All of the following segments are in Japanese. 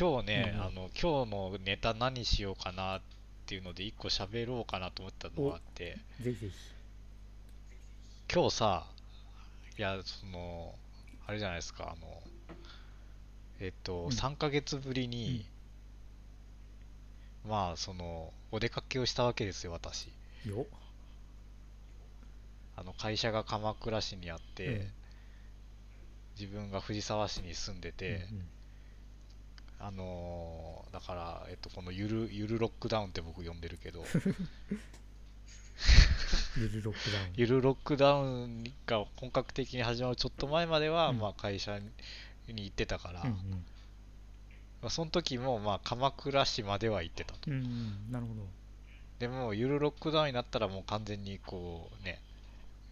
今日ね、うんうん。あの今日のネタ何しようかなっていうので一個喋ろうかなと思ったのがあって。ぜひぜひ。今日さいやそのあれじゃないですかあのえっと、うん。3ヶ月ぶりに、まあそのお出かけをしたわけですよ私。よ。あの会社が鎌倉市にあって、うん。自分が藤沢市に住んでて、うんあのーだから、えっと、このゆるゆるロックダウンって僕呼んでるけど。ゆるロックダウン。ゆるロックダウンが本格的に始まるちょっと前までは、うん。まあ、会社に行ってたから、うんまあ、その時もまあ鎌倉市までは行ってたと。うんうんうん。なるほど。でもゆるロックダウンになったらもう完全にこうね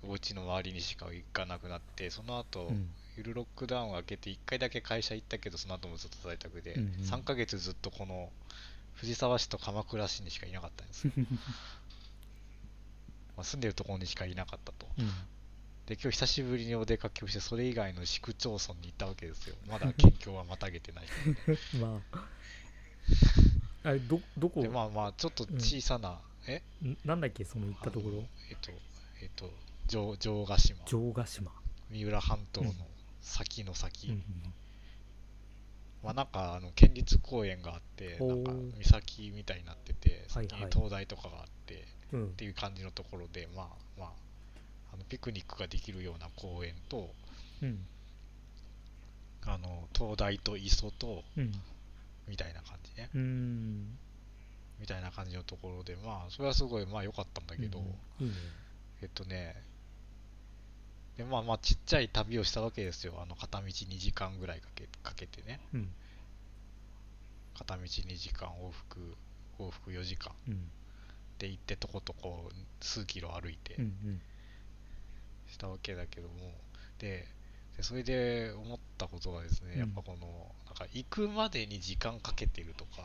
お家の周りにしか行かなくなってその後、うんゆるロックダウンを明けて1回だけ会社行ったけどその後もずっと在宅で、うんうん。3ヶ月ずっとこの藤沢市と鎌倉市にしかいなかったんです。よ、まあ、住んでるところにしかいなかったと。うん。で今日久しぶりにお出かけをしてそれ以外の市区町村に行ったわけですよ。まだ県境はまたげてないからねまあ。あれどどこ、でまあまあちょっと小さな、え？んなんだっけその行ったところ？えっとえっと城城ヶ島。城ヶ島。三浦半島の。うん先の先、うんまあなんかあの県立公園があってほう。んなか岬みたいになってて先に灯台とかがあってっていう感じのところでまあまああのピクニックができるような公園とうん。あの灯台と磯とうん。みたいな感じね。うん。みたいな感じのところでまあそれはすごいまあ良かったんだけど、えっとねでまあまあちっちゃい旅をしたわけですよ。あの片道2時間ぐらいかけかけてね。うん。片道2時間往復往復4時間。うん。で行ってとことこ数キロ歩いて。したわけだけども、ででそれで思ったことがですね、うん。やっぱこのなんか行くまでに時間かけてるとか。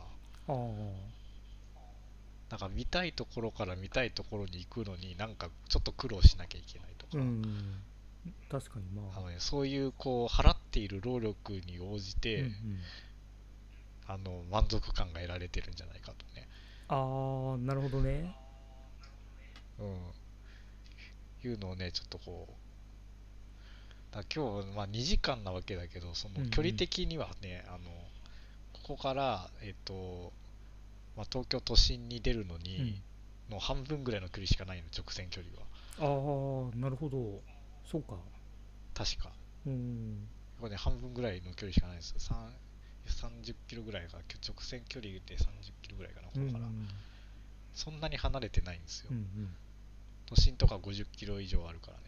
なんか見たいところから見たいところに行くのになんかちょっと苦労しなきゃいけないとか、うん確かにまあ。あのね、そういうこう払っている労力に応じて、うんうん。あの満足感が得られてるんじゃないかとね、ああなるほどね。うん、いうのをねちょっとこうだ今日、まあ、2時間なわけだけどそうんうん。の距離的にはね、あのここから、えっとまあ、東京都心に出るのに、の半分ぐらいの距離しかないの直線距離は。ああなるほどそうか。確か。うん。これね半分ぐらいの距離しかないです。よ3 30キロぐらいが直線距離で30キロぐらいかなこうん。こから、そんなに離れてないんですよ、うんうん。都心とか50キロ以上あるからね。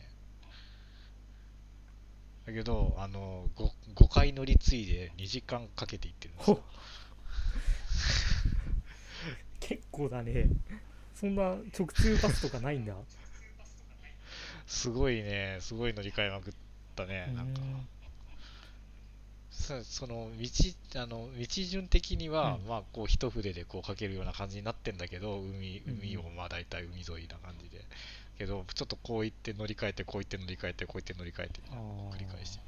だけどあの 5, 5回乗り継いで2時間かけて行ってるんですよ。ほ結構だね。そんな直通バスとかないんだすごいねすごい乗り換えまくったねなんか。さその道あの道順的には、うん。まあこう一筆でこうかけるような感じになってんだけど海海をまあ大体海沿いな感じで。けどちょっとこう行って乗り換えてこう行って乗り換えてこう行って乗り換えて繰り返し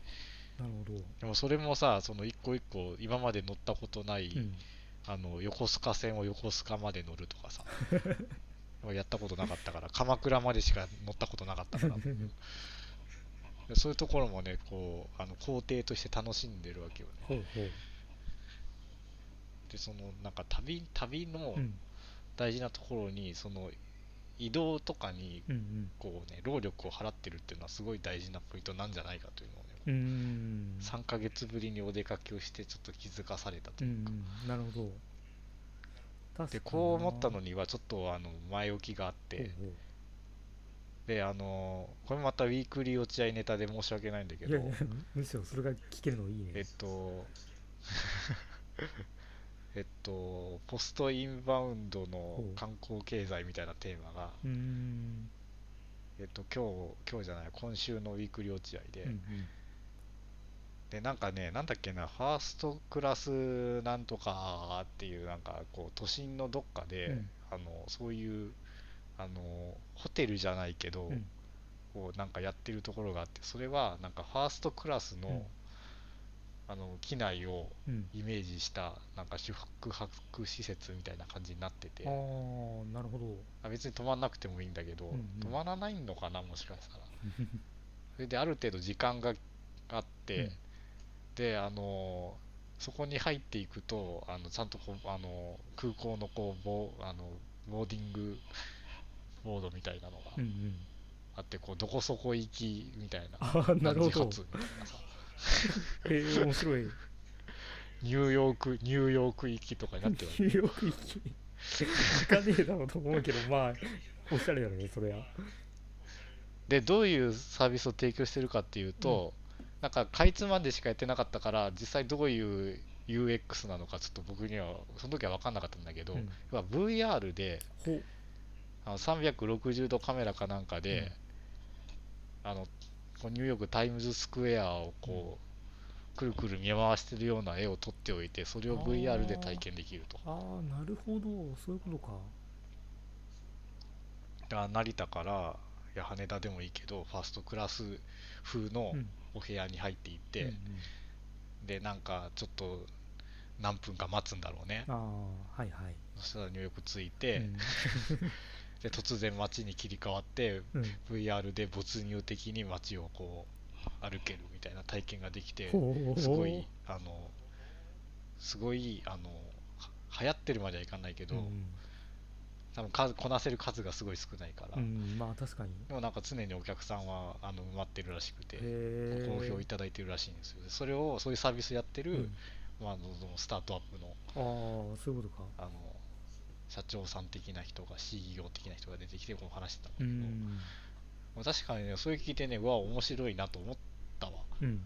なるほど。でもそれもさその一個一個今まで乗ったことない、うん。あの横須賀線を横須賀まで乗るとかさ やったことなかったから 鎌倉までしか乗ったことなかったから。で そういうところもねこうあの工程として楽しんでるわけよね。ほうほう。でそのなんか旅旅のうん。大事なところにその移動とかにうんうん。こうね労力を払ってるっていうのはすごい大事なポイントなんじゃないかというのをね、うーん。3ヶ月ぶりにお出かけをしてちょっと気づかされたとうんいうか、うんなるほど。確でこう思ったのににはちょっとあの前置きがあって、ほうほであのこれまたウィークリー落合ネタで申し訳ないんだけどういやいやむしろそれが聞けるのいいね。えっと えっとポストインバウンドの観光経済みたいなテーマが、えっと今日今日じゃない今週のウィークリー落合で、うんうんでなんかねなんだっけなファーストクラスなんとかっていうなんかこう都心のどっかで、うん。あのそういうあのホテルじゃないけど、うん。こうなんかやってるところがあってそれはなんかファーストクラスの、うん。あの機内をうん。イメージしたなんか宿泊施設みたいな感じになってて。ああなるほど。あ別に泊まんなくてもいいんだけど、うんうん。泊まらないのかなもしかしたら。それである程度時間があって、うんであのそこに入っていくとあのちゃんとこうあの空港のこうボあのボーディングボードみたいなのがうんうん。あってこうどこそこ行きみたいなああなるほど。何時発みたいなさえー、面白い。ニニューヨークニューヨーク行きとかになってるわけ。ューヨーク行き。行かねえだろうと思うけどまあおしゃれだねそれは。でどういうサービスを提供してるかっていうと、なんかかいつまんでしかやってなかったから実際どういう UX なのかちょっと僕にはその時は分かんなかったんだけど、うん。VR であの360度カメラかなんかで、あのこうニューヨークタイムズスクエアをこう、くるくる見回してるような絵を撮っておいてそれを VR で体験できると。ああなるほど。そういうことか。成田からいや羽田でもいいけどファーストクラス風のうんお部屋に入っていって、うんうん。でなんかちょっと何分か待つんだろうね。ああはいはい。そしたらニューヨーク着いて、うん。で突然街に切り替わってうん。VR で没入的に街をこう歩けるみたいな体験ができてすごいあのすごいあのは流行ってるまではいかないけど、うん多分数こなせる数がすごい少ないから、うんまあ確かに。でもなんか常にお客さんはあの埋まってるらしくて好評いただいてるらしいんですよ。でそれをそういうサービスやってる、うん。まあ、あのスタートアップのああそういうことか。あの社長さん的な人が CEO 的な人が出てきてこう話してたんだけうど、ん。まあ確かにねそれ聞いてねうわ面白いなと思ったわ。うん。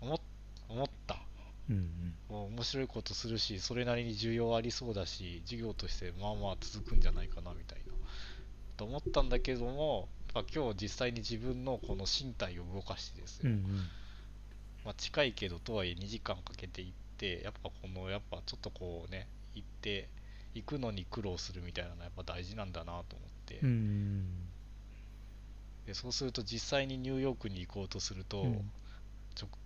思っ思ったうんもう面白いことするしそれなりに需要ありそうだし事業としてまあまあ続くんじゃないかなみたいな。と思ったんだけどもやっぱ今日実際に自分のこの身体を動かしてですよ、うんうん。まあ、近いけどとはいえ2時間かけて行ってやっぱこのやっぱちょっとこうね行って行くのに苦労するみたいなのはやっぱ大事なんだなと思って、うんでそうすると実際にニューヨークに行こうとすると、うん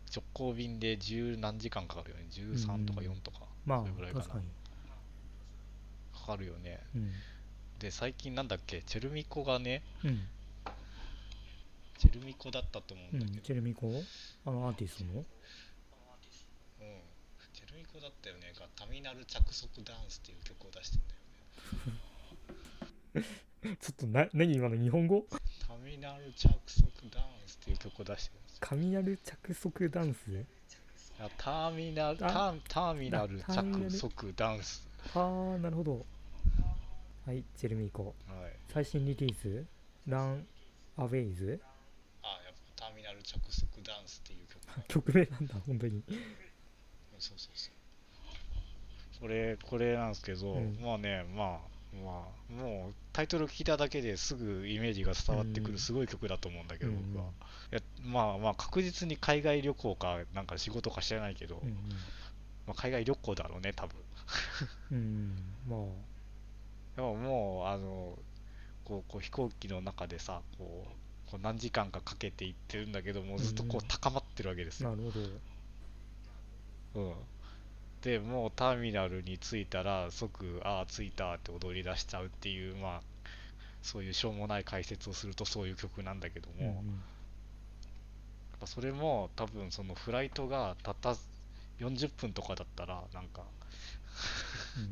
直直行便で十何時間かかるよね。13とか4とか。まそれぐらいかな。あ確かに。かかるよね。うん。で最近なんだっけ？チェルミコがねうん。チェルミコだったと思ううんんだけど、チェルミコ？あのアーティストの？うん。チェルミコだったよね。がタミナル着速ダンスっていう曲を出してんだよね。ちょっとな何今の日本語？タミナル着速ダンスっていう曲を出してるんですよ雷着速ダンス？あターミナルタあーターミナルあターミナル？着速ダンス。ああなるほど。はいチェルミコはい。最新リリースランアウェイズあやっぱターミナル着速ダンスっていう曲。が 曲名なんだ本当に。そうそうそう。これこれなんですけど、うん。まあねまあまあもうタイトル聞いただけですぐイメージが伝わってくうん。るすごい曲だと思うんだけど、うん僕は。いやまあまあ確実に海外旅行かなんか仕事か知らないけど、うんまあ、海外旅行だろうね多分。うんうん。まあ。でももうあのこうこう飛行機の中でさこうこう何時間かかけて行ってるんだけどもうずっとこうんう高まってるわけですよ、なるほど。うん、でもうターミナルに着いたら即ああ着いたって踊り出しちゃうっていうまあそういうしょうもない解説をするとそういう曲なんだけども、うんやっぱそれも多分そのフライトがたった40分とかだったらなんかうん。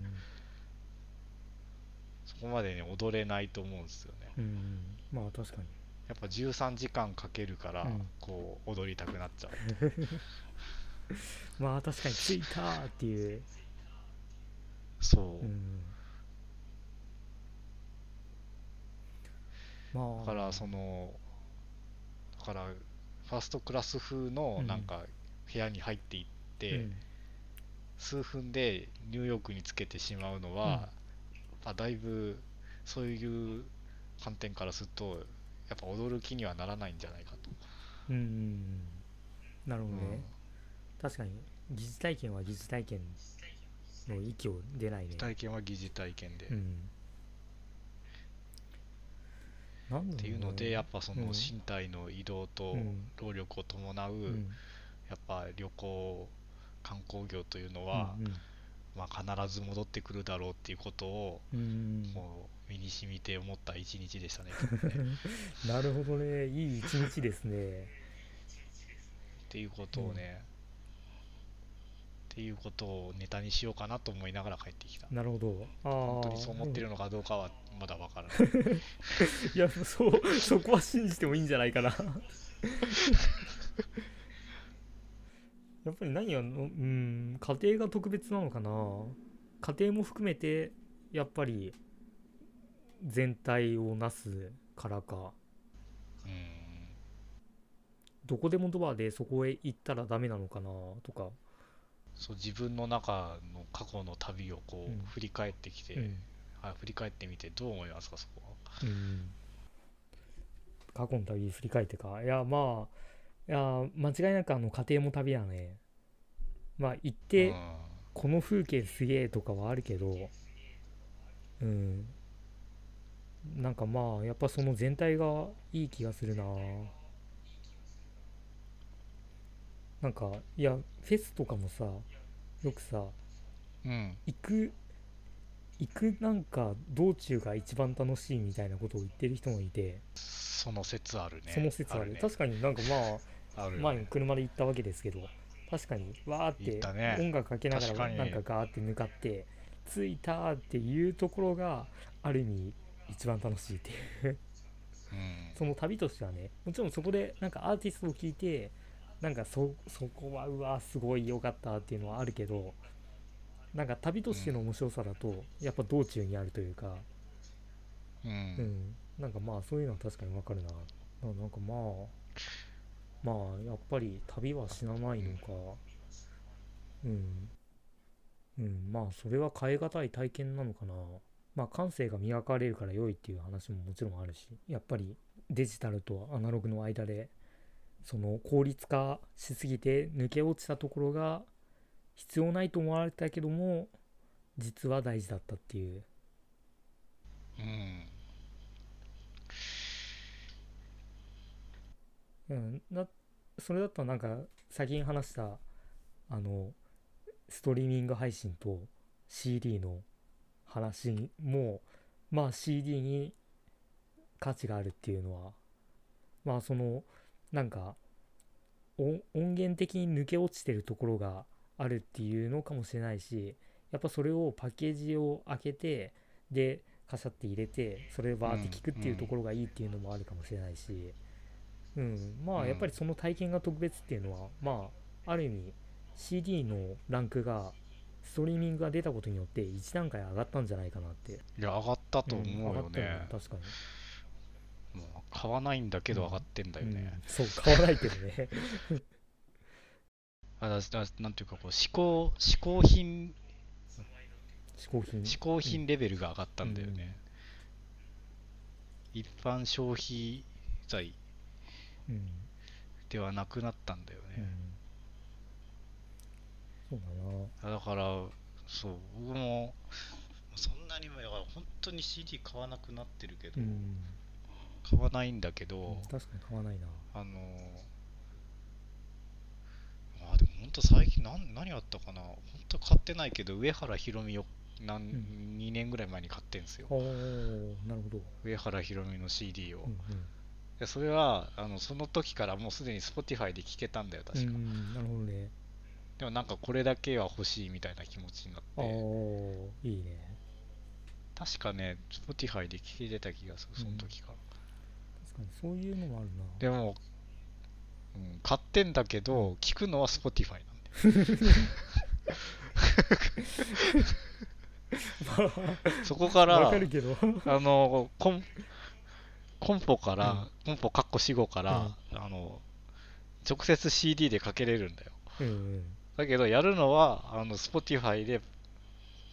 そこまでね踊れないと思うんですよね。うんうん。まあ確かに。やっぱ13時間かけるから、うん。こう踊りたくなっちゃう まあ確かに着いたーっていう、そう、うん、まあ。だからそのだからファーストクラス風のうん。なんか部屋に入っていって、うん。数分でニューヨークにつけてしまうのは、まあ、だいぶそういう観点からするとやっぱ踊る気にはならないんじゃないかと、うんうんうん。なるほどね、うん確かに疑似体験は疑似体験の域を出ないね。体験は疑似体験で、っうん。なんだろね。ていうのでやっぱそのうん身体の移動とうん。労力を伴う、うん。やっぱ旅行観光業というのは、うんまあ、必ず戻ってくるだろうっていうことを、もう身に染みて思った一日でしたね。なるほどね。いい一日ですね。っていうことをね、っていうことをネタにしようかなと思いながら帰ってきた。なるほど。ああ本当にそう思ってるのかどうかはまだわからない。いやそうそこは信じてもいいんじゃないかな。やっぱり何やのうん家庭が特別なのかな。家庭も含めてやっぱり全体をなすからか。うん。どこでもドアでそこへ行ったらダメなのかなとか、そう自分の中の過去の旅をこう、うん。振り返ってきて、うん。はい、振り返ってみてどう思いますかそこは？うん、過去の旅振り返ってか？いやまあいや間違いなくあの家庭も旅だね。まあ行って、うん。この風景すげえとかはあるけどうん。なんかまあやっぱその全体がいい気がするななんかいやフェスとかもさよくさうん。行く行くなんか道中が一番楽しいみたいなことを言ってる人もいて、その説あるね。その説あるね。確かになんかまあね。前に車で行ったわけですけど確かにわーって音楽かけながらになんかガーって向かって着いたっていうところがある意味一番楽しいっていう。うん。その旅としてはねもちろんそこでなんかアーティストを聴いてなんかそそこはうわすごい良かったっていうのはあるけどなんか旅としての面白さだとやっぱ道中にあるというかうん。うん、なんかまあそういうのは確かにわかるな。ななんかまあまあやっぱり旅は死なないのか。うん。うん。まあそれは変え難い体験なのかな。まあ感性が磨かれるから良いっていう話ももちろんあるしやっぱりデジタルとアナログの間でその効率化しすぎて抜け落ちたところが必要ないと思われたけども実は大事だったっていう。うん。うん、なそれだったらなんか先に話したあのストリーミング配信と CD の話もまあ CD に価値があるっていうのはまあそのなんか音音源的に抜け落ちてるところがあるっていうのかもしれないしやっぱそれをパッケージを開けてでカシャって入れてそれをバーって聞くっていうところがいいっていうのもあるかもしれないし、うん、まうん。あやっぱりその体験が特別っていうのはまあある意味 CD のランクがストリーミングが出たことによって1段階上がったんじゃないかなって。いや上がったと思うよん上がったよねね、確かに、買わないんだけど上がってんだよね、うん。そう買わないけどね。あだだなんていうかこう嗜好嗜好品。嗜好品？嗜好品レベルが上がったんだよね、一般消費財うん、ではなくなったんだよね、うん、そうだな。あだからそう僕もそんなにも本当に CD 買わなくなってるけど、うん買わないんだけど、確かに買わないな。あのーあでも本当最近なん何あったかな？本当買ってないけど上原ひろみをなん、ん。2年ぐらい前に買ってんですよ。おおなるほど、上原ひろみの CD を、うんうそれはあのその時からもうすでに Spotify で聴けたんだよ確か、うん、なるほどね。でもなんかこれだけは欲しいみたいな気持ちになって。いいね。確かね Spotify で聴けてた気がするその時から、確かにそういうのもあるな。でも、うん、買ってんだけど聞くのは Spotify なんだよ。そこからわかるけど。あのコンコンポから、コンポカッコ死後から、あの直接 CD でかけれるんだよ。うんうん。だけどやるのはあの Spotify で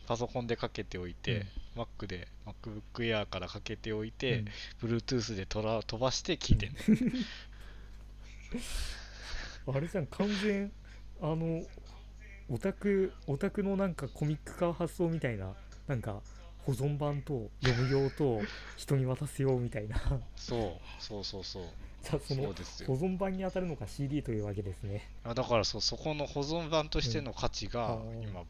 パソコンでかけておいて、Mac で MacBook Air からかけておいて、うん。Bluetooth でとら飛ばして聞いてんの、あれじゃん完全あのオタクオタクのなんかコミック化発想みたいななんか保存版と読む用と人に渡す用みたいな。そうそうそうそうじゃあそのそうです保よ存版に当たるのか CD というわけですね。あだからそうそこの保存版としての価値がうん今も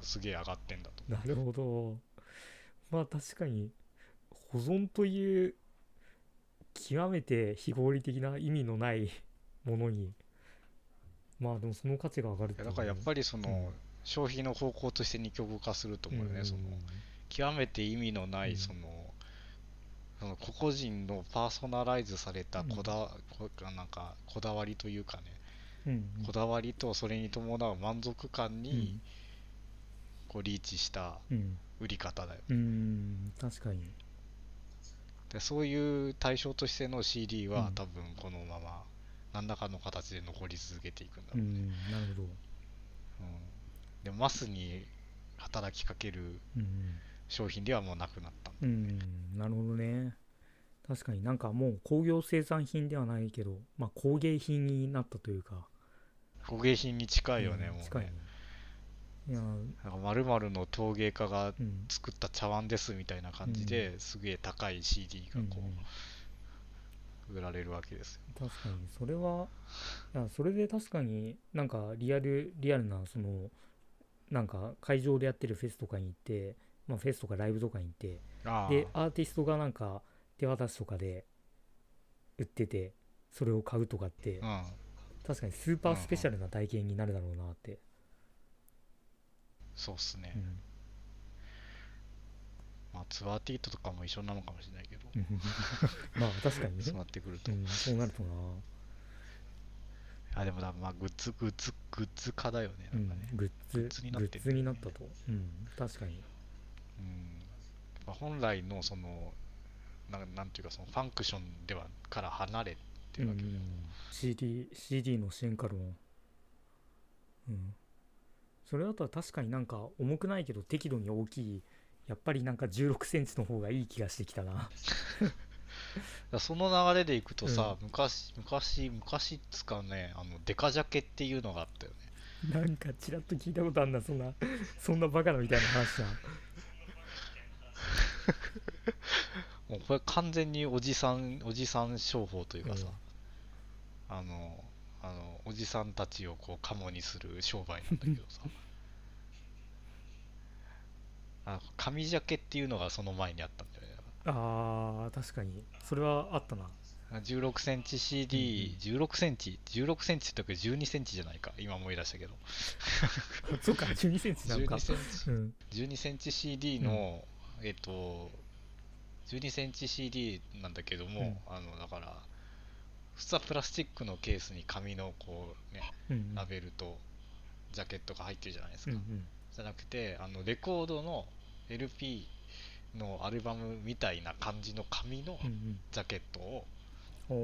うすげえ上がってんだと。なるほど。まあ確かに保存という極めて非合理的な意味のないものにまあでもその価値が上がるだからやっぱりその、うん。消費の方向として二極化すると思うよね、うん。その極めて意味のない、うんその個々人のパーソナライズされたこだ,、こなんかこだわりというかね、うん。うんこだわりとそれに伴う満足感うにん。こうリーチしたうん。売り方だよ。うん。確かに。でそういう対象としての CD は、うん。多分このまま何らかの形で残り続けていくんだろうね、うん。なるほど。うん。でマスに働きかけるうん商品ではもうなくなった。うんなるほどね。確かになんかもう工業生産品ではないけどまあ工芸品になったというか。工芸品に近いよね、もううん近いね。ねいやなんかの陶芸家がうん作った茶碗ですみたいな感じで、すげえ高い CD がこうんうん。う売られるわけですよ。確かに。それはいやそれで確かになんかリアルリアルなそのなんか会場でやってるフェスとかに行って、まあ、フェスとかライブとかに行ってでアーティストがなんか手渡しとかで売っててそれを買うとかってうん、確かにスーパースペシャルな体験になるだろうなって、そうっすね。うん。まあツアーティートとかも一緒なのかもしれないけど、まあ確かにね。そうなってくると。うん、そうなるとな、あでもだまあグッズグッズグッズ化だよね。うんなんかね、グッズグッズになってるグッズになったと、うん、確かにうん。まあ、本来のそのなんなんていうかそのファンクションではから離れてるわけ。で、うん。CD, CD の支援カルもうん。それだと確かになんか重くないけど適度に大きいやっぱりなんか1 6センチの方がいい気がしてきたな。その流れでいくとさ、昔昔昔っつかねあのデカジャケっていうのがあったよね。なんかちらっと聞いたことあんなそんなそんなバカなみたいな話だ もうこれ完全におじさんおじさん商法というかさ、うん。あのあのおじさんたちをこうカモにする商売なんだけどさ。あ紙ジャケっていうのがその前にあったんだよね。あー確かに。それはあったな。16センチ CD、16センチ、16センチって言ったけ？ど12センチじゃないか、今思い出したけど、そうか12センチなんか。12センチ。うん。12センチ CD の、えっと、12センチ CD なんだけども、あのだから、普通はプラスチックのケースに紙のこう、ね、うんラベルとジャケットが入ってるじゃないですか。うんうん。じゃなくて、あのレコードの LP のアルバムみたいな感じの紙のうんジャケットを、うんお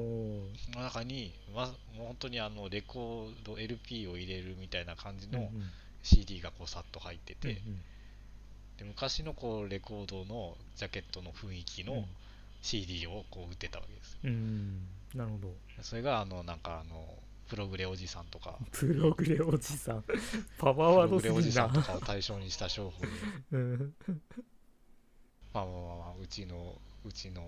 ー。の中に、ま、もう本当にあのレコード LP を入れるみたいな感じのうんうん。CD がこうさっと入ってて、うんで昔のこうレコードのジャケットの雰囲気うん。の CD をこう売ってたわけですよ。うん。うんなるほど。それがあのなんかあのプログレおじさんとか。プログレおじさん。パワープワードログレおじさんとかを対象にした商法でうん。まあまあまあまあうちのうちの、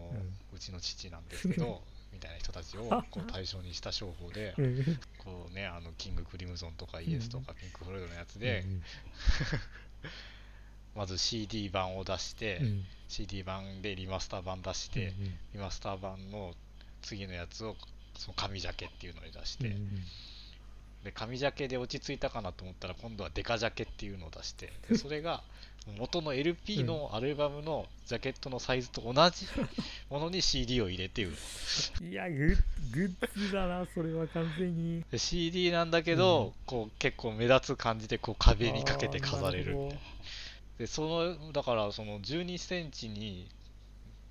ううちの父なんですけど みたいな人たちをこう対象にした商法でうん。こうねあのキングクリムゾンとかイエスとかピンク・フロイドのやつで、うん まず CD 版を出して、うん。CD 版でリマスター版出して、リマスター版の次のやつをその紙ジャケっていうのに出して、うんうんで紙ジャケで落ち着いたかなと思ったら今度はデカジャケっていうのを出してでそれが 元の LP のアルバムのジャケットのサイズと同じものに CD を入れて売る。いやグッズだなそれは完全に。で CD なんだけど、こう結構目立つ感じでこう壁にかけて飾れるあーなほでそのだからその12センチに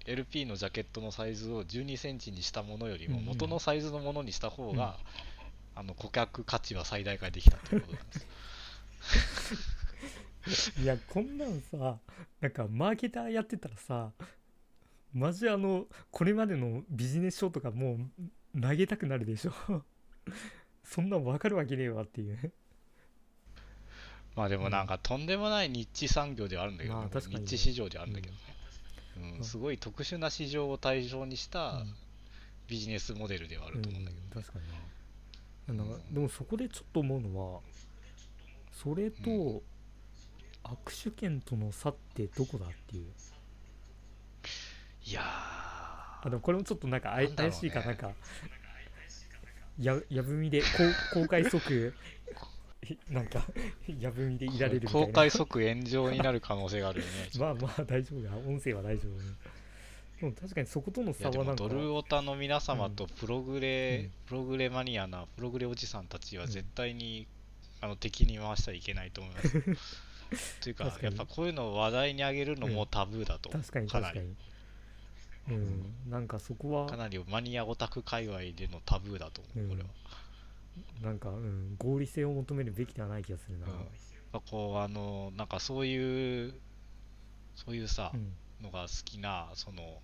LP のジャケットのサイズを12センチにしたものよりもうんうん。元のサイズのものにした方が、あの顧客価値は最大化できたということなんです。ど いやこんなんさなんかマーケターやってたらさマジあのこれまでのビジネス書とかもう投げたくなるでしょ。そんなん分かるわけねえわっていう。ねまあでもなんかとんでもないニッチ産業ではあるんだけど、ね。まあ確かにね。ニッチ市場ではあるんだけどね、うん。うん。すごい特殊な市場を対象にしたうん。ビジネスモデルではあると思うんだけど、うん確かにななんかでもそこでちょっと思うのはそれとう握手券との差ってどこだっていう。いやあでもこれもちょっとなんか怪しいか。なんかややぶみでこう公開即 なんかやぶみでいられるみたいな。公開即炎上になる可能性があるよね。まあまあ大丈夫だ。音声は大丈夫でも確かにそことの差はなんか。ドルオタの皆様とプログレ、うん。プログレマニアなプログレおじさんたちはうん。絶対に、あの敵に回してはいけないと思います。というかやっぱこういうのを話題に上げるのもタブーだと思う、確かに確かに。うん。なんかそこは。かなりマニアオタク界隈でのタブーだと思う、うんこれは。なんか、うん、合理性を求めるべきではない気がするな。うん。まあこうあのなんかそういうそういうさ、うん。のが好きなその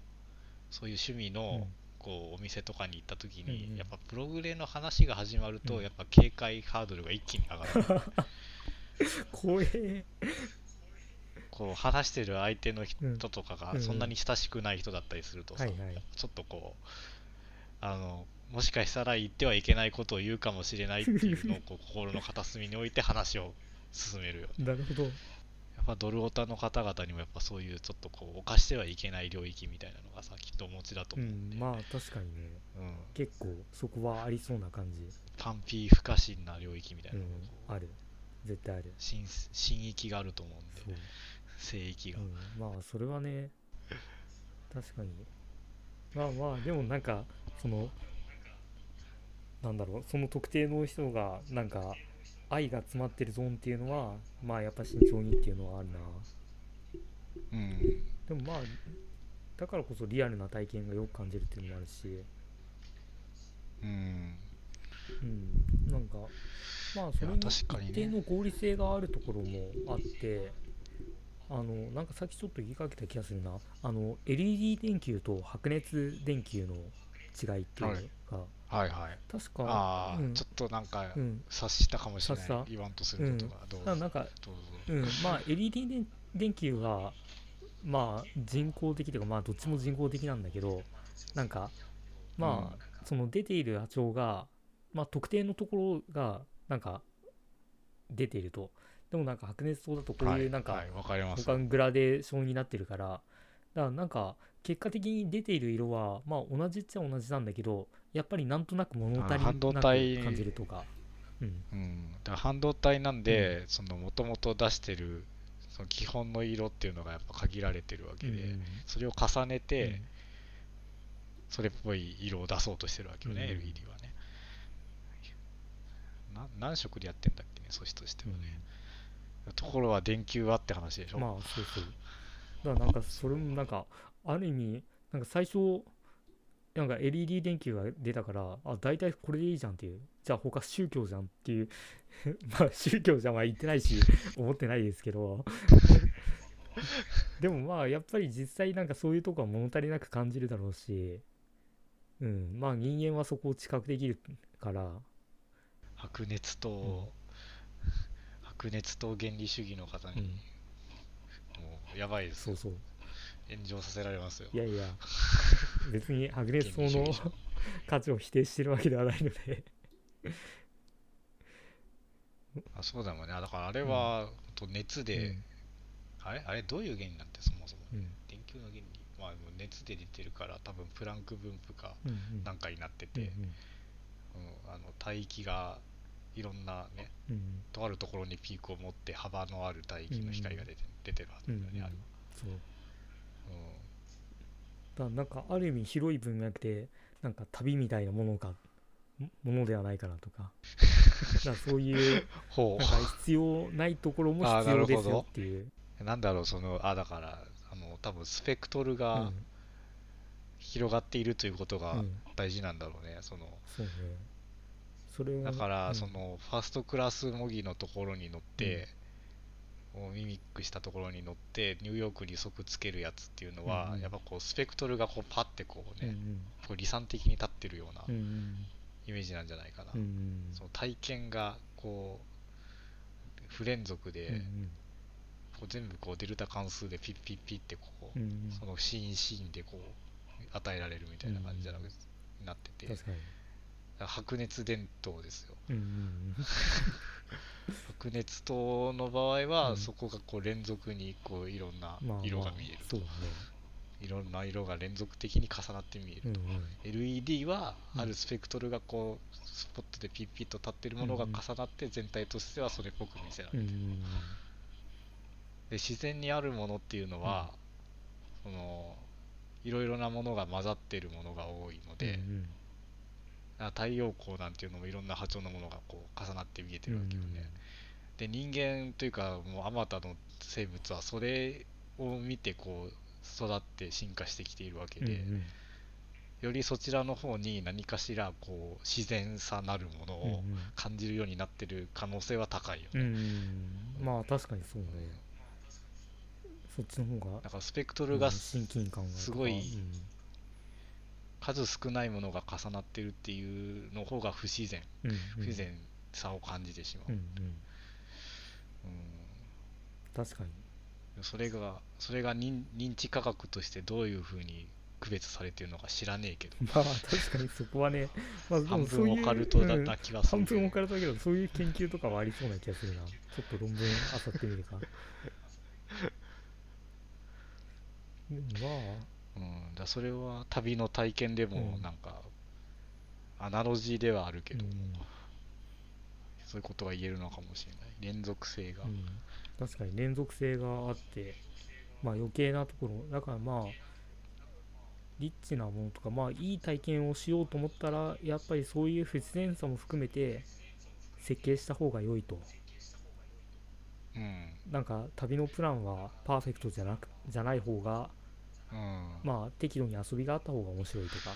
そういう趣味うの、ん。こうお店とかに行った時に、うんうん。やっぱプログレの話が始まると、うん。やっぱ警戒ハードルが一気に上がる。怖え。こう話してる相手の人うんとかがうん。うん。そんなに親しくない人だったりするとさ、はいはい。ちょっとこうあのもしかしたら言ってはいけないことを言うかもしれないっていうのを こう心の片隅に置いて話を進めるよなるほど。やっぱドルオタの方々にもやっぱそういうちょっとこう犯してはいけない領域みたいなのがさきっとお持ちだとう思うんで、んまあ確かにね。うん。結構そこはありそうな感じ。パンピー不可侵な領域みたいうな、んある。絶対ある。新新域があると思うんで聖域が、うん、まあそれはね確かに。まあまあでもなんかそのなんだろうその特定の人がなんか愛が詰まってるゾーンっていうのはまあやっぱ慎重にっていうのはあるな。うん。でもまあだからこそリアルな体験がよく感じるっていうのもあるし。うん。うん。なんかまあそれに一定の合理性があるところもあってあのなんかさっきちょっと言いかけた気がするな。あの LED 電球と白熱電球の違いっていうのが、はいはい確か。ああ、うん。ちょっとなんかうん。察したかもしれない。言わんとすることが、どうぞ。なんか、どうん、まあ LED 電電球はまあ人工的というかまあどっちも人工的なんだけどなんかまあ、その出ている波長がまあ特定のところがなんか出ていると。でもなんか白熱灯だとこういうなんか、他のグラデーションになってるから。だからなんか結果的に出ている色はまあ同じっちゃ同じなんだけどやっぱりなんとなく物足りあ半導なく体。感じるとか。うん。うん、だから半導体なんで、その元々出してるその基本の色っていうのがやっぱ限られてるわけで、うんそれを重ねて、うん。それっぽい色を出そうとしてるわけよね、うん。LED はね。な何色でやってんだっけね素子としてはね、ところは電球はって話でしょ、まあそうそう。だからなんかそれもなんかある意味なんか最初なんか LED 電球が出たからあ大体これでいいじゃんっていう。じゃあ他宗教じゃんっていう。まあ宗教じゃんは言ってないし思ってないですけど。でもまあやっぱり実際なんかそういうとこは物足りなく感じるだろうし。うん。まあ人間はそこを知覚できるから。白熱灯、白熱灯原理主義の方に、うん。もうやばいですよ。そうそう炎上させられますよ。いやいや。別に白熱灯の価値を否定してるわけではないので。あそうだもんね。あだからあれは、と熱で、あれ？あれ？どういう原理なんて？そもそも。うん。電球の原理。まあ熱で出てるから多分プランク分布かうんうん。なんかになってうんて、うんあの帯域がいろんなねうんうん。とあるところにピークを持って幅のある帯域の光が出て,、出てるはずうんだよね、あれは、そう。うんだなんかある意味広い分野でなんか旅みたいなものかものではないかなとか。だそういうほなんか必要ないところも必要ですよっていう、うなんだろうそのあだからあの多分スペクトルうがん。広がっているということがうん。大事なんだろうね、その。そうね。それはだから、うん。そのファーストクラス模擬のところに乗って、こうミミックしたところに乗ってニューヨークに即つけるやつっていうのは、うんうん。やっぱこうスペクトルがこうパッてこうね、うんうん。こう理想的に立ってるようなうんうん。イメージなんじゃないかな、うんうん。その体験がこう不連続で、うんうん。こう全部こうデルタ関数でピッピッピッってこう、うんうん。そのシーンシーンでこう与えられるみたいな感じじゃなくなってて、白熱伝統ですよ。うんうん 白熱灯の場合は、うん。そこがこう連続にこういろんな色が見えると、そうだね。いろんな色が連続的に重なって見えるうんうん。LED はうん。あるスペクトルがこうスポットでピッピッと立ってるものが重なって全体としてはそれっぽく見せられる、うんうんで自然にあるものっていうのは、そのいろいろなものが混ざってるものが多いので、うん太陽光なんていうのもいろんな波長のものがこう重なって見えてるわけよね、で人間というかもうあまたの生物はそれを見てこう育って進化してきているわけで、うんうん。よりそちらの方に何かしらこう自然さなるものをうんうん。感じるようになってる可能性は高いよね、うんうんまあ確かにそうね。そっちの方がだからスペクトルがすごいうん数少ないものが重なってるっていうの方が不自然。うんうん。不自然さを感じてしまう、うんうん。うん。確かに。それがそれが認認知科学としてどういうふうに区別されてるのか知らねえけど。まあ確かにそこはね、まあ、で半分オカルトだうんな気がする。半けど、分オカルトだけどそういう研究とかはありそうな気がするな。ちょっと論文あさってみるか。でもうん、だそれは旅の体験でもうん。なんか、アナロジーではあるけまあ、ど、うん。そういうことが言えるのかもしれない。連続性が、うん、確かに連続性があってまあ余計なところ。だからまあリッチなものとかまあいい体験をしようと思ったらやっぱりそういう不自然さも含めて設計した方が良いと。うん。なんか旅のプランはパーフェクトじゃなくじゃない方がうんまあ適度に遊びがあった方が面白いとか。